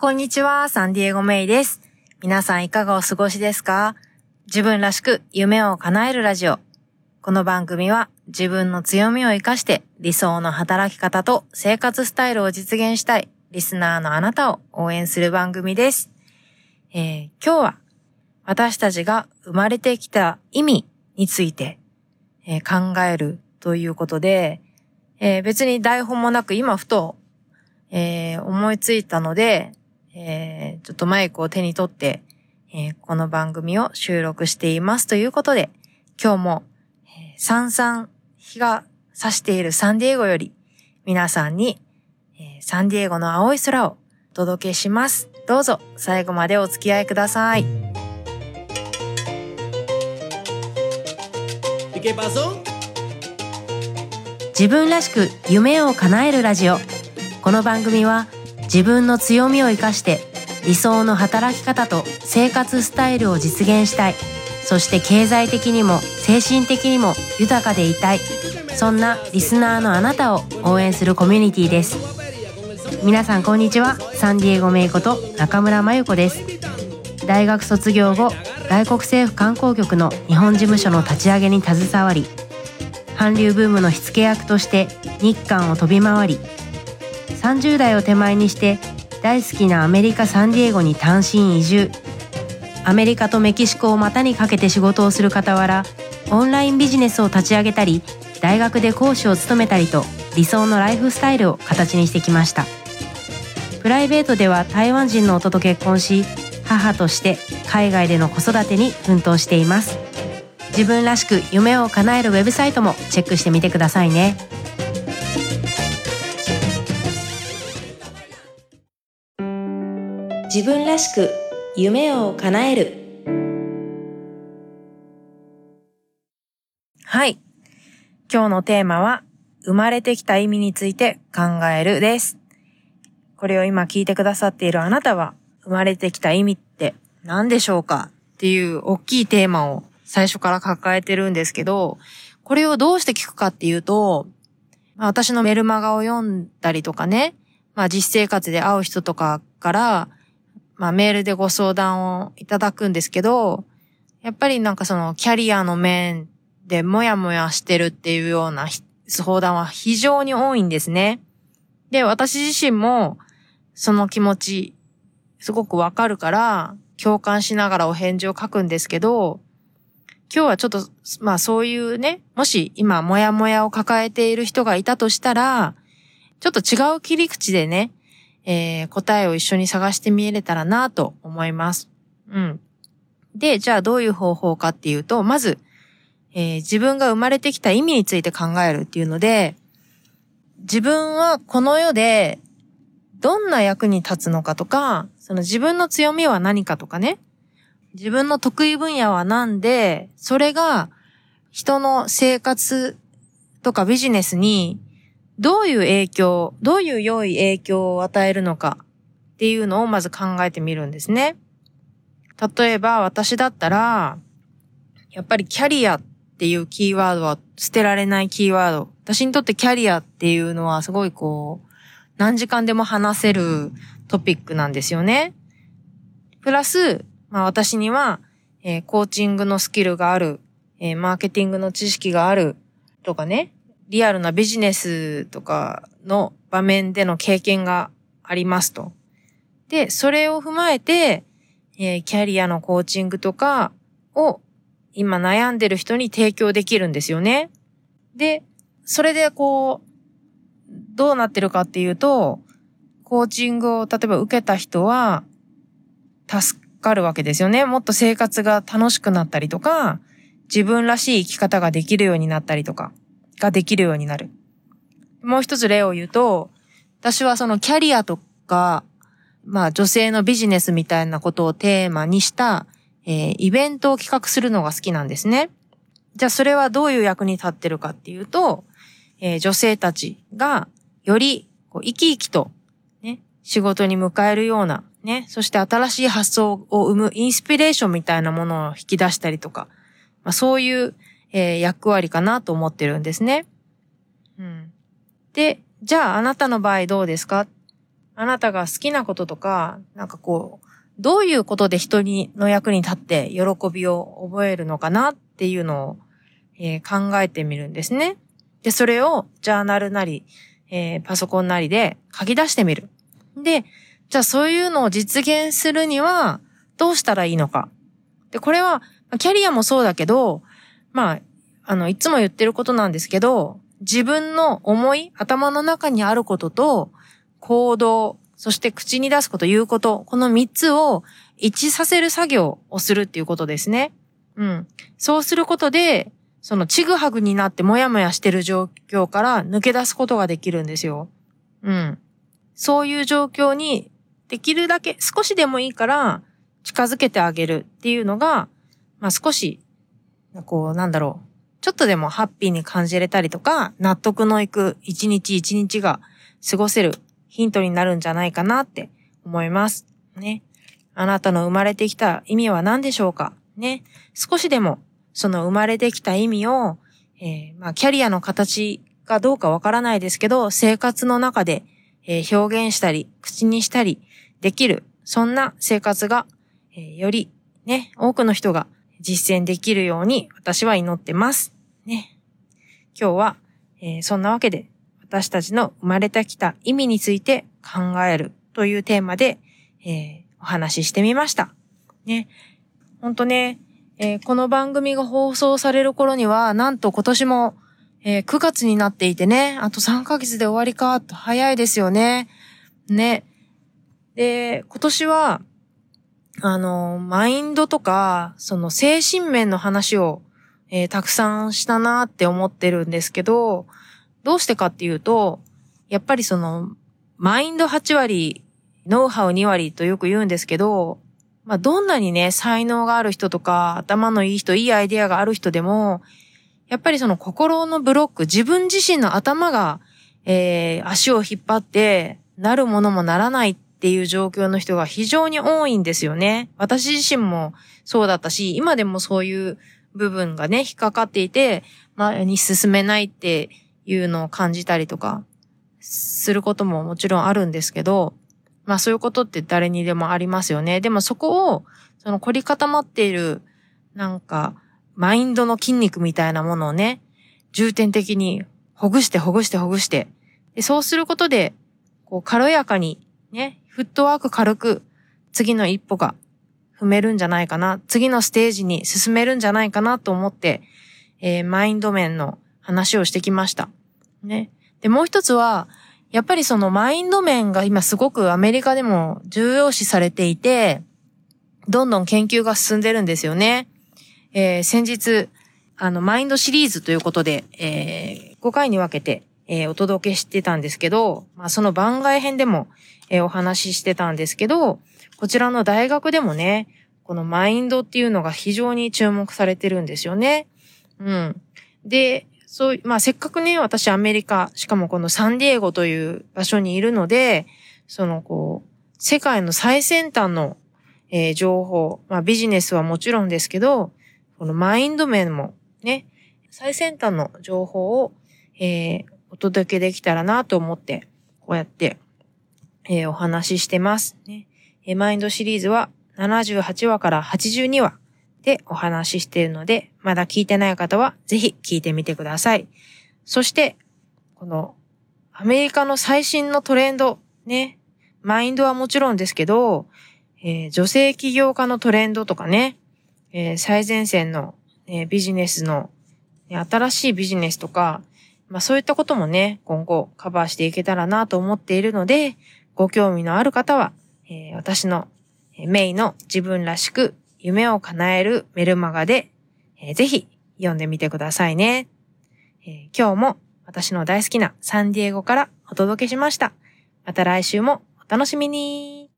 こんにちは、サンディエゴメイです。皆さんいかがお過ごしですか？自分らしく夢を叶えるラジオ。この番組は自分の強みを活かして理想の働き方と生活スタイルを実現したいリスナーのあなたを応援する番組です。えー、今日は私たちが生まれてきた意味について、えー、考えるということで、えー、別に台本もなく今ふと、え思いついたので、えちょっとマイクを手に取って、えこの番組を収録していますということで、今日も、えー、さんさん日が差しているサンディエゴより皆さんにえー、サンディエゴの青い空をお届けします。どうぞ最後までお付き合いください。自分らしく夢を叶えるラジオ。この番組は自分の強みを生かして理想の働き方と生活スタイルを実現したい。そして経済的にも精神的にも豊かでいたい。そんなリスナーのあなたを応援するコミュニティです。皆さんこんにちはサンディエゴメイこと中村真由子です大学卒業後外国政府観光局の日本事務所の立ち上げに携わり韓流ブームの火付け役として日韓を飛び回り30代を手前にして大好きなアメリカ・サンディエゴに単身移住。アメリカとメキシコを股にかけて仕事をする傍らオンラインビジネスを立ち上げたり大学で講師を務めたりと理想のライフスタイルを形にしてきました。プライベートでは台湾人の夫と結婚し母として海外での子育てに奮闘しています。自分らしく夢を叶えるウェブサイトもチェックしてみてくださいね。自分らしく夢を叶える。はい。今日のテーマは生まれてきた意味について考えるです。これを今聞いてくださっているあなたは、生まれてきた意味って何でしょうか？っていう大きいテーマを最初から抱えてるんですけど、これをどうして聞くかっていうと、まあ、私のメルマガを読んだりとかね、まあ実生活で会う人とかから、まあメールでご相談をいただくんですけど、やっぱりなんかそのキャリアの面でもやもやしてるっていうような相談は非常に多いんですね。で、私自身もその気持ち、すごくわかるから、共感しながらお返事を書くんですけど、今日はちょっと、まあそういうね、もし今もやもやを抱えている人がいたとしたら、ちょっと違う切り口でね、えー、答えを一緒に探してみれたらなと思います。うん。で、じゃあどういう方法かっていうと、まず、えー、自分が生まれてきた意味について考えるっていうので、自分はこの世でどんな役に立つのかとか、その自分の強みは何かとかね、自分の得意分野は何で、それが人の生活とかビジネスにどういう影響、どういう良い影響を与えるのかっていうのをまず考えてみるんですね。例えば私だったら、やっぱりキャリアっていうキーワードは捨てられないキーワード。私にとってキャリアっていうのはすごいこう、何時間でも話せるトピックなんですよね。プラス、まあ私には、えー、コーチングのスキルがある、えー、マーケティングの知識があるとかね、リアルなビジネスとかの場面での経験がありますと。で、それを踏まえて、えー、キャリアのコーチングとかを今悩んでる人に提供できるんですよね。で、それでこう、どうなってるかっていうと、コーチングを例えば受けた人は、助かるわけですよね。もっと生活が楽しくなったりとか、自分らしい生き方ができるようになったりとか、ができるようになる。もう一つ例を言うと、私はそのキャリアとか、まあ女性のビジネスみたいなことをテーマにした、えー、イベントを企画するのが好きなんですね。じゃあそれはどういう役に立ってるかっていうと、えー、女性たちがよりこう生き生きと、ね、仕事に迎えるような、ね、そして新しい発想を生むインスピレーションみたいなものを引き出したりとか、まあ、そういう、えー、役割かなと思ってるんですね。うん。で、じゃああなたの場合どうですか？あなたが好きなこととか、なんかこう、どういうことで人にの役に立って喜びを覚えるのかなっていうのを、えー、考えてみるんですね。で、それをジャーナルなり、えー、パソコンなりで書き出してみる。で、じゃあそういうのを実現するにはどうしたらいいのか。で、これは、キャリアもそうだけど、まあ、あの、いつも言ってることなんですけど、自分の思い、頭の中にあることと、行動、そして口に出すこと、言うこと、この三つを一致させる作業をするっていうことですね。うん。そうすることで、そのちぐはぐになってもやもやしてる状況から抜け出すことができるんですよ。うん。そういう状況にできるだけ少しでもいいから近づけてあげるっていうのが、まあ少し、こうなんだろう。ちょっとでもハッピーに感じれたりとか、納得のいく一日一日が過ごせるヒントになるんじゃないかなって思います。ね。あなたの生まれてきた意味は何でしょうか？ね。少しでもその生まれてきた意味を、えー、まあ、キャリアの形がどうかわからないですけど、生活の中で、えー、表現したり、口にしたりできる、そんな生活が、えー、よりね、多くの人が実践できるように私は祈ってます。ね。今日は、えー、そんなわけで私たちの生まれてきた意味について考えるというテーマで、えー、お話ししてみました。ね。ほんとね、えー、この番組が放送される頃には、なんと今年も、えー、9月になっていてね、あと3ヶ月で終わりか、と早いですよね。ね。で、今年は、あの、マインドとか、その精神面の話を、えー、たくさんしたなって思ってるんですけど、どうしてかっていうと、やっぱりその、マインド8割、ノウハウ2割とよく言うんですけど、まあ、どんなにね、才能がある人とか、頭のいい人、いいアイデアがある人でも、やっぱりその心のブロック、自分自身の頭が、えー、足を引っ張って、なるものもならないっっていう状況の人が非常に多いんですよね。私自身もそうだったし、今でもそういう部分がね、引っかかっていて、前に進めないっていうのを感じたりとか、することももちろんあるんですけど、まあそういうことって誰にでもありますよね。でもそこを、その凝り固まっている、なんか、マインドの筋肉みたいなものをね、重点的にほぐしてほぐしてほぐして、でそうすることで、こう軽やかに、ね、フットワーク軽く、次の一歩が踏めるんじゃないかな、次のステージに進めるんじゃないかなと思って、えー、マインド面の話をしてきました。ね。で、もう一つは、やっぱりそのマインド面が今すごくアメリカでも重要視されていて、どんどん研究が進んでるんですよね。えー、先日、あの、マインドシリーズということで、えー、5回に分けて、えー、お届けしてたんですけど、まあ、その番外編でも、え、お話ししてたんですけど、こちらの大学でもね、このマインドっていうのが非常に注目されてるんですよね。うん。で、そう、まあせっかくね、私アメリカ、しかもこのサンディエゴという場所にいるので、そのこう、世界の最先端の、えー、情報、まあビジネスはもちろんですけど、このマインド面もね、最先端の情報を、えー、お届けできたらなと思って、こうやって、えー、お話ししてます、ね。えー、マインドシリーズは78話から82話でお話ししているので、まだ聞いてない方はぜひ聞いてみてください。そして、このアメリカの最新のトレンド、ね、マインドはもちろんですけど、えー、女性起業家のトレンドとかね、えー、最前線の、えー、ビジネスの、ね、新しいビジネスとか、まあそういったこともね、今後カバーしていけたらなと思っているので、ご興味のある方は、えー、私のメイの自分らしく夢を叶えるメルマガで、えー、ぜひ読んでみてくださいね、えー、今日も私の大好きなサンディエゴからお届けしました。また来週もお楽しみに。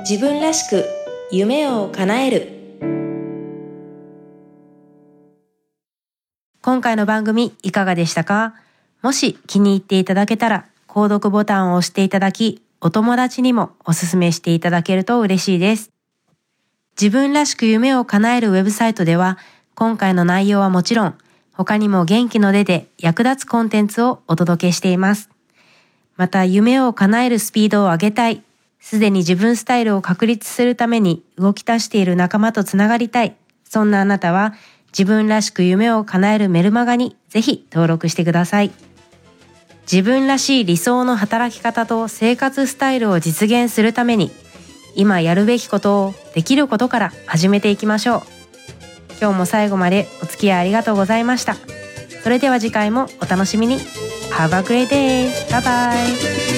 自分らしく夢を叶える。今回の番組いかがでしたか？もし気に入っていただけたら、購読ボタンを押していただき、お友達にもおすすめしていただけると嬉しいです。自分らしく夢を叶えるウェブサイトでは、今回の内容はもちろん、他にも元気の出で役立つコンテンツをお届けしています。また夢を叶えるスピードを上げたい。すでに自分スタイルを確立するために動き出している仲間とつながりたい。そんなあなたは自分らしく夢を叶えるメルマガにぜひ登録してください。自分らしい理想の働き方と生活スタイルを実現するために今やるべきことをできることから始めていきましょう。今日も最後までお付き合いありがとうございました。それでは次回もお楽しみに。Have a great day! Bye bye!